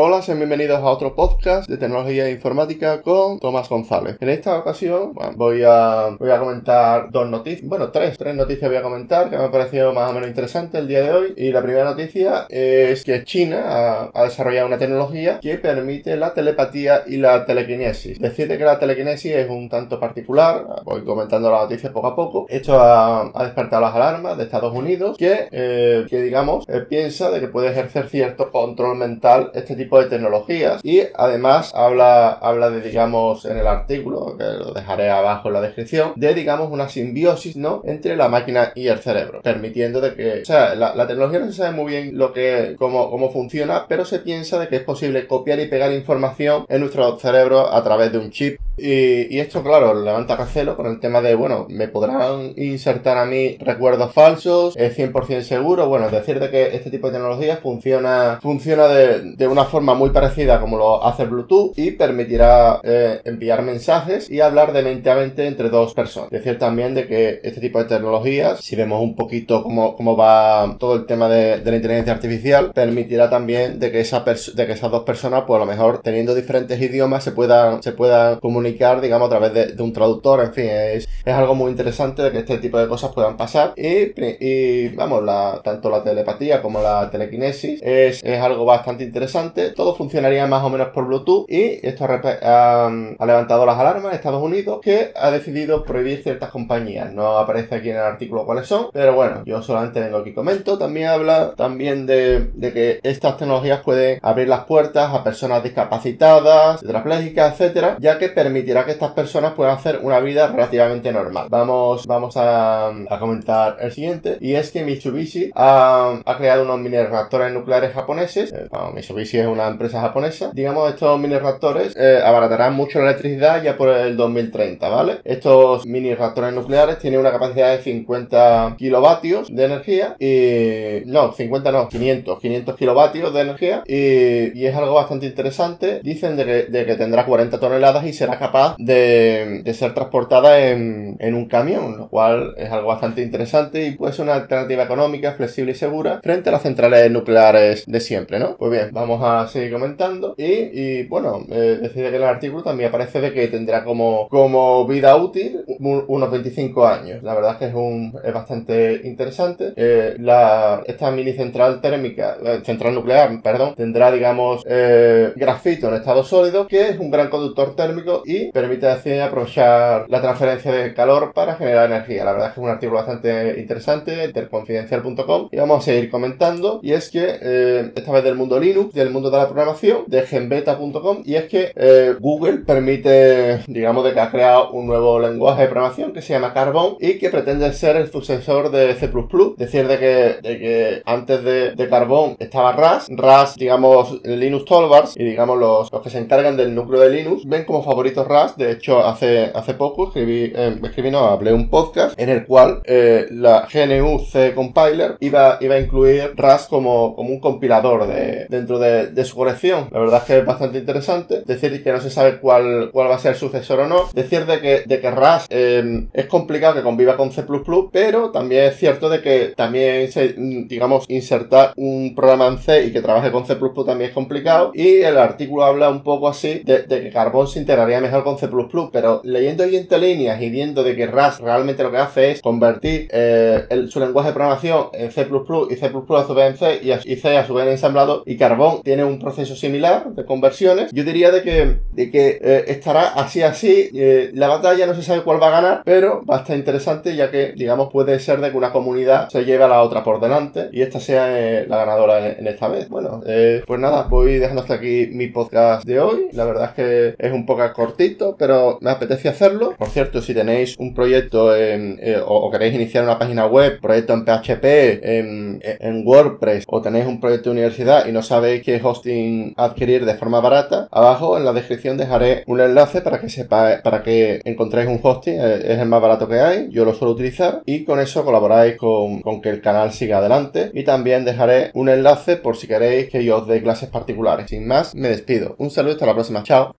Hola, sean bienvenidos a otro podcast de tecnología e informática con Tomás González. En esta ocasión voy, a, voy a comentar dos noticias, bueno, tres, tres noticias voy a comentar que me han parecido más o menos interesantes el día de hoy. Y la primera noticia es que China ha, desarrollado una tecnología que permite la telepatía y la telequinesis. Decirte que la telequinesis es un tanto particular, voy comentando la noticia poco a poco. Esto ha, despertado las alarmas de Estados Unidos que, eh, que digamos, eh, piensa de que puede ejercer cierto control mental este tipo de tecnologías y además habla, habla de, digamos, en el artículo, que lo dejaré abajo en la descripción, de, digamos, una simbiosis, ¿no? Entre la máquina y el cerebro, permitiendo de que, o sea, la, tecnología no se sabe muy bien lo que, cómo, cómo funciona, pero se piensa de que es posible copiar y pegar información en nuestro cerebro a través de un chip y, esto, claro, levanta recelo con el tema de, bueno, me podrán insertar a mí recuerdos falsos, es 100% seguro. Bueno, decir, de que este tipo de tecnología funciona, funciona de, de una forma muy parecida como lo hace Bluetooth y permitirá eh, enviar mensajes y hablar de mente a mente entre dos personas. Decir también de que este tipo de tecnologías, si vemos un poquito cómo, cómo va todo el tema de, de la inteligencia artificial, permitirá también de que, esa de que esas dos personas, pues a lo mejor teniendo diferentes idiomas, se puedan, se puedan comunicar digamos, a través de, un traductor, en fin, es, es, algo muy interesante de que este tipo de cosas puedan pasar y, y vamos, la, tanto la telepatía como la telequinesis es, es, algo bastante interesante, todo funcionaría más o menos por Bluetooth y esto ha, ha, levantado las alarmas en Estados Unidos que ha decidido prohibir ciertas compañías, no aparece aquí en el artículo cuáles son, pero bueno, yo solamente vengo aquí comento, también habla también de, que estas tecnologías pueden abrir las puertas a personas discapacitadas, tetraplégicas, etcétera, ya que permitirá que estas personas puedan hacer una vida relativamente normal. Vamos, vamos a, comentar el siguiente, y es que Mitsubishi ha, creado unos mini reactores nucleares japoneses. Eh, Mitsubishi es una empresa japonesa. Digamos, estos mini reactores eh, abaratarán mucho la electricidad ya por el 2030, ¿vale? Estos mini reactores nucleares tienen una capacidad de 50 kilovatios de energía y... No, 50 no, 500, 500 kilovatios de energía y, es algo bastante interesante. Dicen de que, de que tendrá 40 toneladas y será capaz de, ser transportada en, un camión, lo cual es algo bastante interesante y puede ser una alternativa económica, flexible y segura frente a las centrales nucleares de siempre, ¿no? Pues bien, vamos a seguir comentando y, bueno, eh, decide que el artículo también aparece de que tendrá como, como vida útil unos 25 años. La verdad es que es, un, es bastante interesante. Eh, la, esta mini central térmica, eh, central nuclear, perdón, tendrá, digamos, grafito en estado sólido, que es un gran conductor térmico y permite así aprovechar la transferencia de calor para generar energía. La verdad es que es un artículo bastante interesante, interconfidencial.com y vamos a seguir comentando y es que eh, esta vez del mundo Linux, del mundo de la programación, de genbeta.com y es que eh, Google permite, digamos, de que ha creado un nuevo lenguaje de programación que se llama Carbon y que pretende ser el sucesor de C++, decir de que, de que antes de, de Carbon estaba Rust, Rust, digamos, Linux Toolbars y digamos los, los que se encargan del núcleo de Linux ven como favoritos Rust. De hecho, hace, hace poco escribí, eh, escribí, no, hablé un podcast en el cual eh, la GNU C Compiler iba, iba a incluir Rust como, como un compilador de, dentro de, de, su colección. La verdad es que es bastante interesante. Decir que no se sabe cuál, cuál va a ser el sucesor o no. Decir de que, de que Rust eh, es complicado que conviva con C++, pero también es cierto de que también se, digamos, insertar un programa en C y que trabaje con C++ también es complicado. Y el artículo habla un poco así de, que Carbon se integraría mejor con C++, pero leyendo ahí entre líneas y viendo de que Rust realmente lo que hace es convertir eh, su lenguaje de programación en C++ y C++ a su vez en C y, C a su vez en ensamblado y Carbon tiene un proceso similar de conversiones, yo diría de que, de que eh, estará así así, eh, la batalla no se sabe cuál va a ganar, pero va a estar interesante ya que, digamos, puede ser de que una comunidad se lleve a la otra por delante y esta sea la ganadora en, esta vez. Bueno, pues nada, voy dejando hasta aquí mi podcast de hoy. La verdad es que es un poco cortito pero me apetece hacerlo. Por cierto, si tenéis un proyecto eh, o, queréis iniciar una página web, proyecto en PHP, en, WordPress, o tenéis un proyecto de universidad y no sabéis qué adquirir de forma barata, abajo en la descripción dejaré un enlace para que sepa, para que encontréis un hosting, eh, es el más barato que hay, yo lo suelo utilizar y con eso colaboráis con, con que el canal siga adelante y también dejaré un enlace por si queréis que yo os dé clases particulares. Sin más, me despido. Un saludo hasta la próxima. Chao.